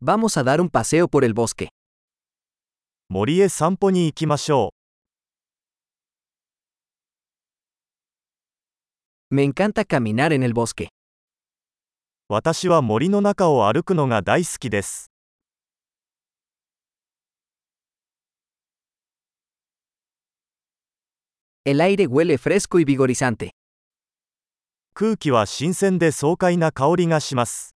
Vamos a dar un paseo por el bosque. 森へ散歩に行きましょ Me encanta caminar en el bosque. う。私は森の中を歩くのが大好きです。El aire huele fresco y vigorizante. 空気は新鮮で爽快な香りがします。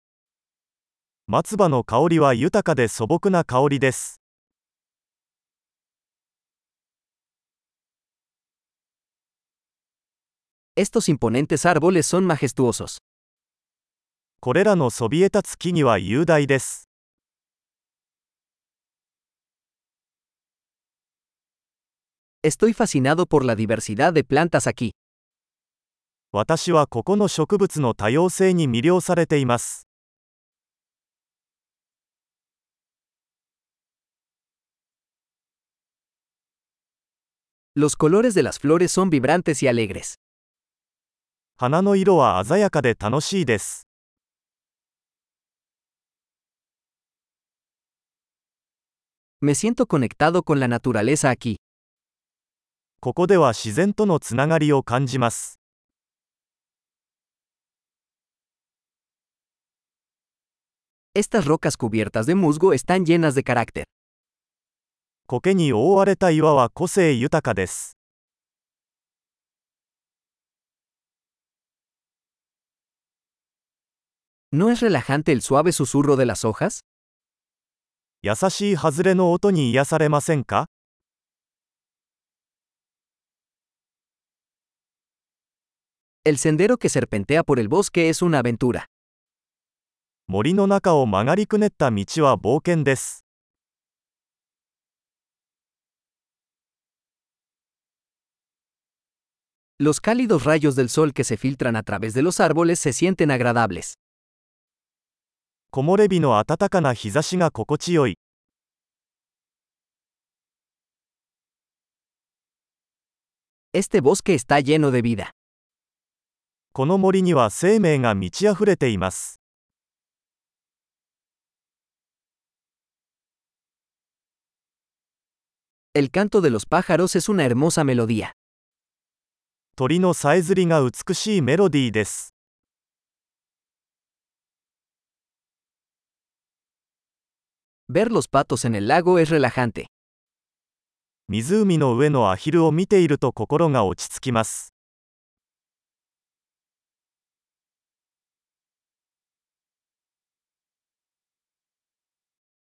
松葉の香りは豊かで素朴な香りです。これらのそびえ立つ木々は雄大です。Estoy fascinado por la diversidad de plantas aquí. 私はここの植物の多様性に魅了されています。Los colores de las flores son vibrantes y alegres. 花の色は鮮やかで楽しいです。 Me siento conectado con la naturaleza aquí. ここでは自然とのつながりを感じます。 Estas rocas cubiertas de musgo están llenas de carácter. 苔に覆われた岩は個性豊かです。¿No es relajante el suave susurro de las hojas? 優しい外れの音に癒されませんか El sendero que serpentea por el bosque es una aventura. 森の中を曲がりくねった道は冒険です。Los cálidos rayos del sol que se filtran a través de los árboles se sienten agradables. 木漏れ日の暖かな日差しが心地よい。 Este bosque está lleno de vida. この森には生命が満ち溢れています。 El canto de los pájaros es una hermosa melodía. 鳥のさえずりが美しいメロディーです。Ver los patos en el lago es relajante. 湖の上のアヒルを見ていると心が落ち着きます。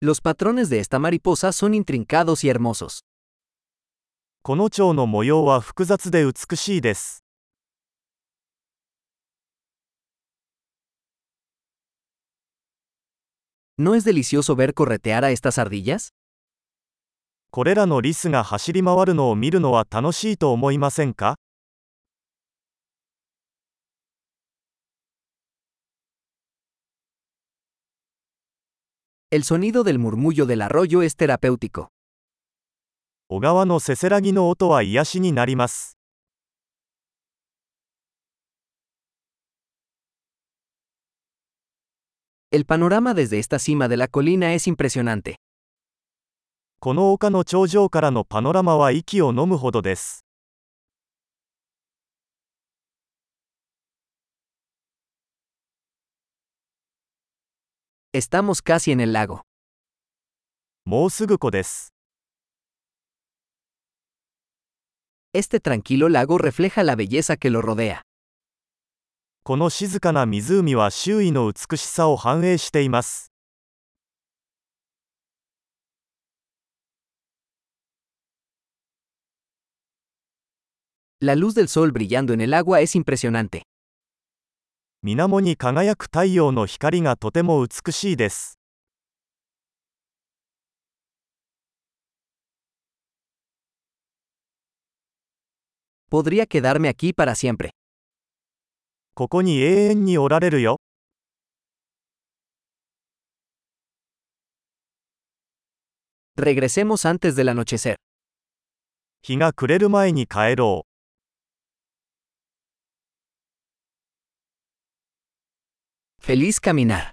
Los patrones de esta mariposa son intrincados y hermosos. この蝶の模様は複雑で美しいです。¿No es delicioso ver corretear a estas ardillas? これらのリスが走り回るのを見るのは楽しいと思いませんか El sonido del murmullo del arroyo es terapéutico. 小川のせせらぎの音は癒しになります。El panorama desde esta cima de la colina es impresionante. この丘の頂上からのパノラマは息を飲むほどです。Estamos casi en el lago. もうすぐ湖です。Este tranquilo lago refleja la belleza que lo rodea. この静かな湖は周囲の美しさを反映しています。 La luz del sol brillando en el agua es impresionante. 水面に輝く太陽の光がとても美しいです Podría quedarme aquí para siempre. ここに永遠におられるよ Regresemos antes del anochecer. 日が暮れる前に帰ろう Feliz caminar.